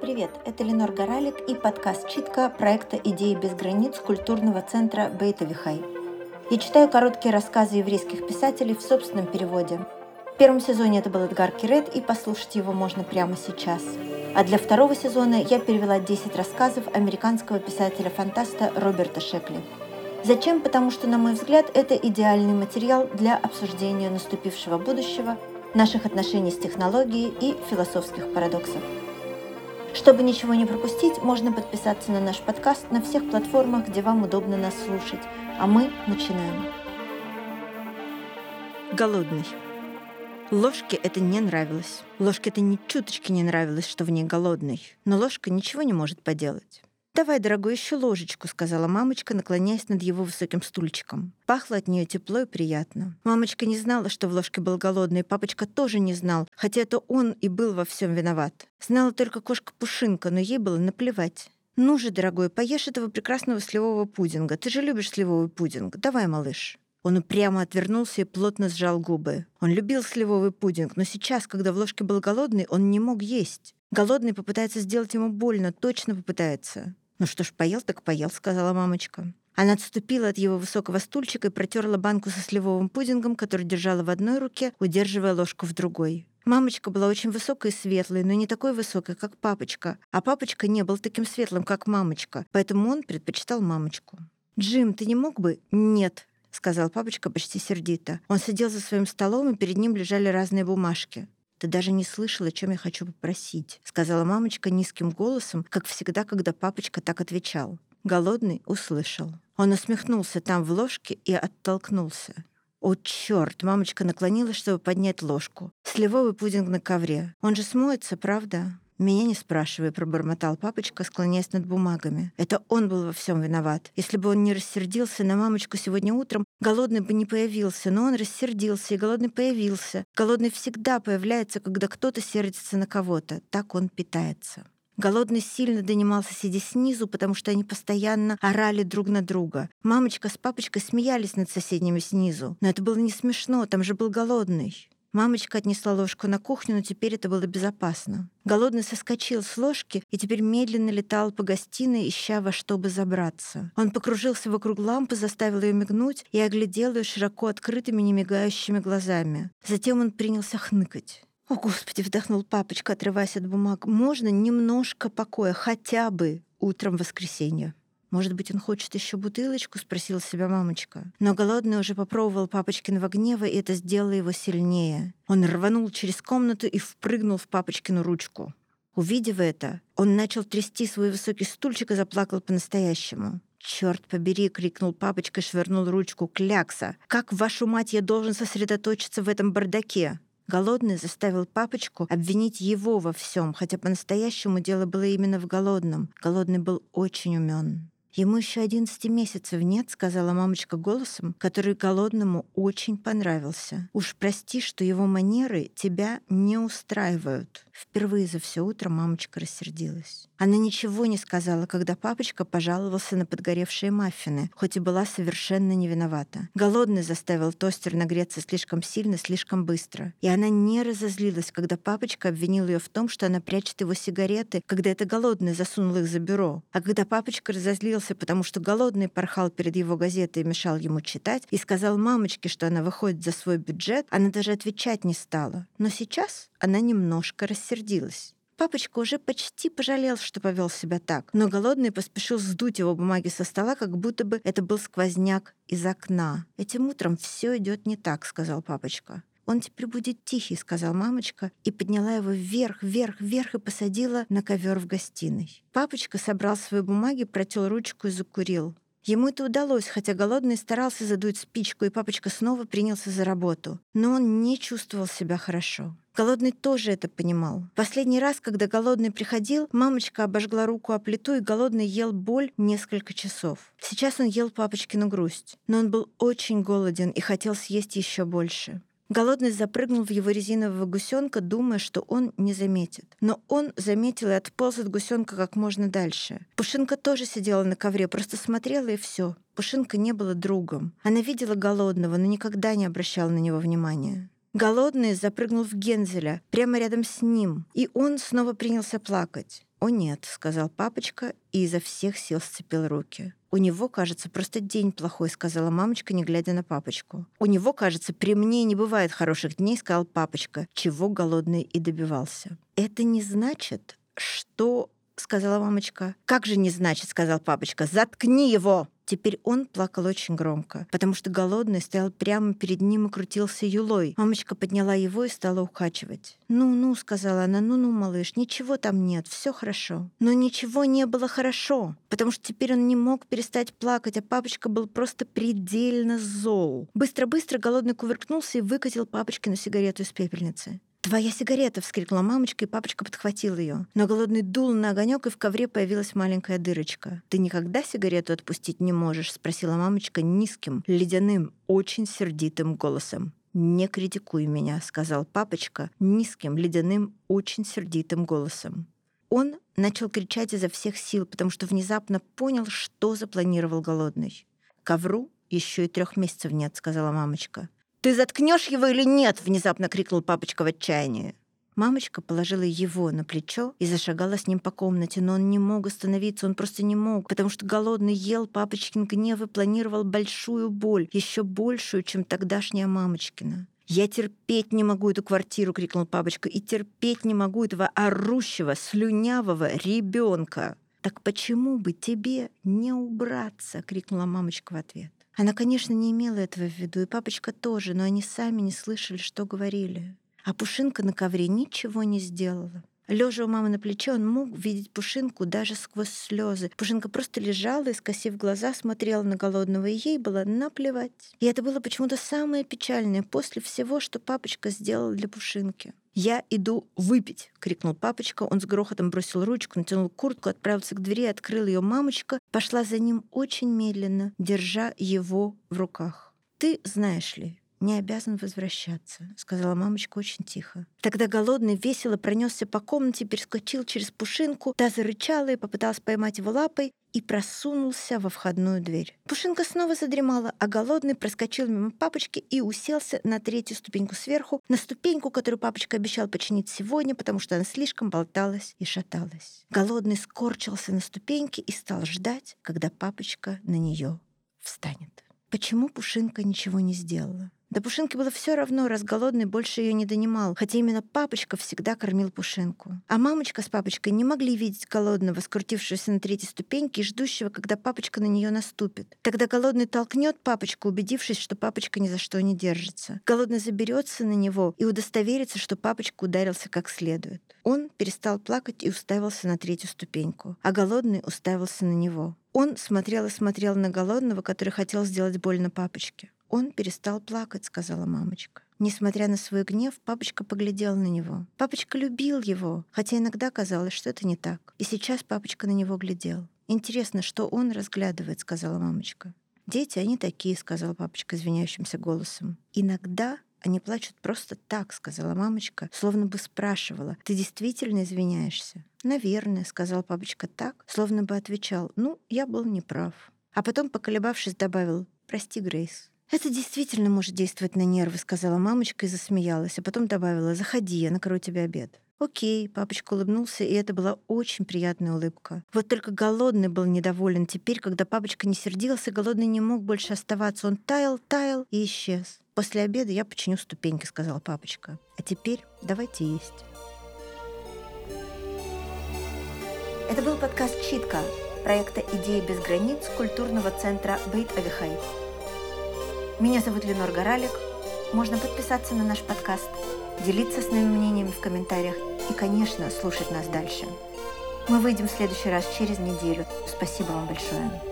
Привет, это Ленор Горалик и подкаст «Читка» проекта «Идеи без границ» культурного центра Бейтовихай. Я читаю короткие рассказы еврейских писателей в собственном переводе. В первом сезоне это был Эдгар Кирет, и послушать его можно прямо сейчас. А для второго сезона я перевела 10 рассказов американского писателя-фантаста Роберта Шекли. Зачем? Потому что, на мой взгляд, это идеальный материал для обсуждения наступившего будущего, наших отношений с технологией и философских парадоксов. Чтобы ничего не пропустить, можно подписаться на наш подкаст на всех платформах, где вам удобно нас слушать. А мы начинаем. Голодный. Ложке это не нравилось. Ложке это ни чуточки не нравилось, что в ней голодный. Но ложка ничего не может поделать. «Давай, дорогой, еще ложечку», — сказала мамочка, наклоняясь над его высоким стульчиком. Пахло от нее тепло и приятно. Мамочка не знала, что в ложке был голодный, папочка тоже не знал, хотя это он и был во всем виноват. Знала только кошка Пушинка, но ей было наплевать. «Ну же, дорогой, поешь этого прекрасного сливового пудинга. Ты же любишь сливовый пудинг. Давай, малыш». Он упрямо отвернулся и плотно сжал губы. Он любил сливовый пудинг, но сейчас, когда в ложке был голодный, он не мог есть. Голодный попытается сделать ему больно, точно попытается. «Ну что ж, поел так поел», — сказала мамочка. Она отступила от его высокого стульчика и протерла банку со сливовым пудингом, который держала в одной руке, удерживая ложку в другой. Мамочка была очень высокой и светлой, но не такой высокой, как папочка. А папочка не был таким светлым, как мамочка, поэтому он предпочитал мамочку. «Джим, ты не мог бы?» «Нет», — сказал папочка почти сердито. Он сидел за своим столом, и перед ним лежали разные бумажки. «Ты даже не слышал, о чем я хочу попросить», — сказала мамочка низким голосом, как всегда, когда папочка так отвечал. Голодный услышал. Он усмехнулся там в ложке и оттолкнулся. «О, черт!» — мамочка наклонилась, чтобы поднять ложку. «Сливовый пудинг на ковре. Он же смоется, правда?» «Меня не спрашивай», — пробормотал папочка, склоняясь над бумагами. Это он был во всем виноват. Если бы он не рассердился на мамочку сегодня утром, голодный бы не появился, но он рассердился, и голодный появился. Голодный всегда появляется, когда кто-то сердится на кого-то. Так он питается. Голодный сильно донимался, сидя снизу, потому что они постоянно орали друг на друга. Мамочка с папочкой смеялись над соседними снизу. Но это было не смешно, там же был голодный. Мамочка отнесла ложку на кухню, но теперь это было безопасно. Голодный соскочил с ложки и теперь медленно летал по гостиной, ища во что бы забраться. Он покружился вокруг лампы, заставил ее мигнуть и оглядел ее широко открытыми, немигающими глазами. Затем он принялся хныкать. «О, Господи!» — вдохнул папочка, отрываясь от бумаг. «Можно немножко покоя, хотя бы утром воскресенья». «Может быть, он хочет еще бутылочку?» — спросила себя мамочка. Но голодный уже попробовал папочкиного гнева, и это сделало его сильнее. Он рванул через комнату и впрыгнул в папочкину ручку. Увидев это, он начал трясти свой высокий стульчик и заплакал по-настоящему. «Черт побери!» — крикнул папочка и швырнул ручку. «Клякса! Как, вашу мать, я должен сосредоточиться в этом бардаке?» Голодный заставил папочку обвинить его во всем, хотя по-настоящему дело было именно в голодном. Голодный был очень умен. «Ему еще одиннадцати месяцев нет», — сказала мамочка голосом, который голодному очень понравился. «Уж прости, что его манеры тебя не устраивают». Впервые за все утро мамочка рассердилась. Она ничего не сказала, когда папочка пожаловался на подгоревшие маффины, хоть и была совершенно не виновата. Голодный заставил тостер нагреться слишком сильно, слишком быстро. И она не разозлилась, когда папочка обвинил ее в том, что она прячет его сигареты, когда это голодный засунул их за бюро. А когда папочка разозлился, потому что голодный порхал перед его газетой и мешал ему читать, и сказал мамочке, что она выходит за свой бюджет, она даже отвечать не стала. Но сейчас она немножко рассердилась. Папочка уже почти пожалел, что повел себя так, но голодный поспешил сдуть его бумаги со стола, как будто бы это был сквозняк из окна. «Этим утром все идет не так», — сказал папочка. «Он теперь будет тихий», — сказал мамочка, и подняла его вверх, вверх, вверх и посадила на ковер в гостиной. Папочка собрал свои бумаги, протел ручку и закурил. Ему это удалось, хотя голодный старался задуть спичку, и папочка снова принялся за работу. Но он не чувствовал себя хорошо. Голодный тоже это понимал. Последний раз, когда голодный приходил, мамочка обожгла руку о плиту, и голодный ел боль несколько часов. Сейчас он ел папочкину грусть. Но он был очень голоден и хотел съесть еще больше. Голодный запрыгнул в его резинового гусенка, думая, что он не заметит. Но он заметил и отполз от гусенка как можно дальше. Пушинка тоже сидела на ковре, просто смотрела и все. Пушинка не была другом. Она видела голодного, но никогда не обращала на него внимания. Голодный запрыгнул в Гензеля прямо рядом с ним, и он снова принялся плакать. «О нет», — сказал папочка и изо всех сил сцепил руки. «У него, кажется, просто день плохой», — сказала мамочка, не глядя на папочку. «У него, кажется, при мне не бывает хороших дней», — сказал папочка, чего голодный и добивался. «Это не значит, что...» — сказала мамочка. «Как же не значит?» — сказал папочка. «Заткни его!» Теперь он плакал очень громко, потому что голодный стоял прямо перед ним и крутился юлой. Мамочка подняла его и стала укачивать. «Ну-ну», — сказала она, «ну-ну, малыш, ничего там нет, все хорошо». Но ничего не было хорошо, потому что теперь он не мог перестать плакать, а папочка был просто предельно зол. Быстро-быстро голодный кувыркнулся и выкатил папочкину сигарету из пепельницы. «Твоя сигарета!» — вскрикнула мамочка, и папочка подхватил ее. Но голодный дул на огонек, и в ковре появилась маленькая дырочка. «Ты никогда сигарету отпустить не можешь?» — спросила мамочка низким, ледяным, очень сердитым голосом. «Не критикуй меня», — сказал папочка низким, ледяным, очень сердитым голосом. Он начал кричать изо всех сил, потому что внезапно понял, что запланировал голодный. «Ковру еще и трех месяцев нет», — сказала мамочка. «Ты заткнешь его или нет?» — внезапно крикнул папочка в отчаянии. Мамочка положила его на плечо и зашагала с ним по комнате, но он не мог остановиться, он просто не мог, потому что голодный ел папочкин гнев и планировал большую боль, еще большую, чем тогдашняя мамочкина. «Я терпеть не могу эту квартиру!» — крикнул папочка. «И терпеть не могу этого орущего, слюнявого ребенка!» «Так почему бы тебе не убраться?» — крикнула мамочка в ответ. Она, конечно, не имела этого в виду, и папочка тоже, но они сами не слышали, что говорили. А Пушинка на ковре ничего не сделала. Лежа у мамы на плече, он мог видеть Пушинку даже сквозь слезы. Пушинка просто лежала и, скосив глаза, смотрела на голодного, и ей было наплевать. И это было почему-то самое печальное после всего, что папочка сделал для Пушинки. «Я иду выпить!» — крикнул папочка. Он с грохотом бросил ручку, натянул куртку, отправился к двери, открыл ее мамочка, пошла за ним очень медленно, держа его в руках. «Ты знаешь ли, не обязан возвращаться», — сказала мамочка очень тихо. Тогда голодный весело пронесся по комнате, перескочил через пушинку, та зарычала и попыталась поймать его лапой и просунулся во входную дверь. Пушинка снова задремала, а голодный проскочил мимо папочки и уселся на третью ступеньку сверху, на ступеньку, которую папочка обещал починить сегодня, потому что она слишком болталась и шаталась. Голодный скорчился на ступеньке и стал ждать, когда папочка на нее встанет. Почему Пушинка ничего не сделала? Да Пушинке было все равно, раз голодный больше ее не донимал, хотя именно папочка всегда кормил Пушинку. А мамочка с папочкой не могли видеть голодного, скрутившегося на третьей ступеньке и ждущего, когда папочка на нее наступит. Тогда голодный толкнет папочку, убедившись, что папочка ни за что не держится. Голодный заберется на него и удостоверится, что папочка ударился как следует. Он перестал плакать и уставился на третью ступеньку, а голодный уставился на него. Он смотрел и смотрел на голодного, который хотел сделать больно папочке. «Он перестал плакать», — сказала мамочка. Несмотря на свой гнев, папочка поглядел на него. Папочка любил его, хотя иногда казалось, что это не так. И сейчас папочка на него глядел. «Интересно, что он разглядывает», — сказала мамочка. «Дети, они такие», — сказал папочка извиняющимся голосом. «Иногда они плачут просто так», — сказала мамочка, словно бы спрашивала. «Ты действительно извиняешься?» «Наверное», — сказал папочка так, словно бы отвечал. «Ну, я был неправ». А потом, поколебавшись, добавил «Прости, Грейс». «Это действительно может действовать на нервы», — сказала мамочка и засмеялась, а потом добавила «Заходи, я накрою тебе обед». «Окей», — папочка улыбнулся, и это была очень приятная улыбка. Вот только голодный был недоволен. Теперь, когда папочка не сердился, голодный не мог больше оставаться. Он таял, таял и исчез. «После обеда я починю ступеньки», — сказал папочка. «А теперь давайте есть». Это был подкаст «Читка» проекта «Идеи без границ» культурного центра «Бейт Авихай». Меня зовут Ленор Горалик. Можно подписаться на наш подкаст, делиться с нами мнениями в комментариях и, конечно, слушать нас дальше. Мы выйдем в следующий раз через неделю. Спасибо вам большое.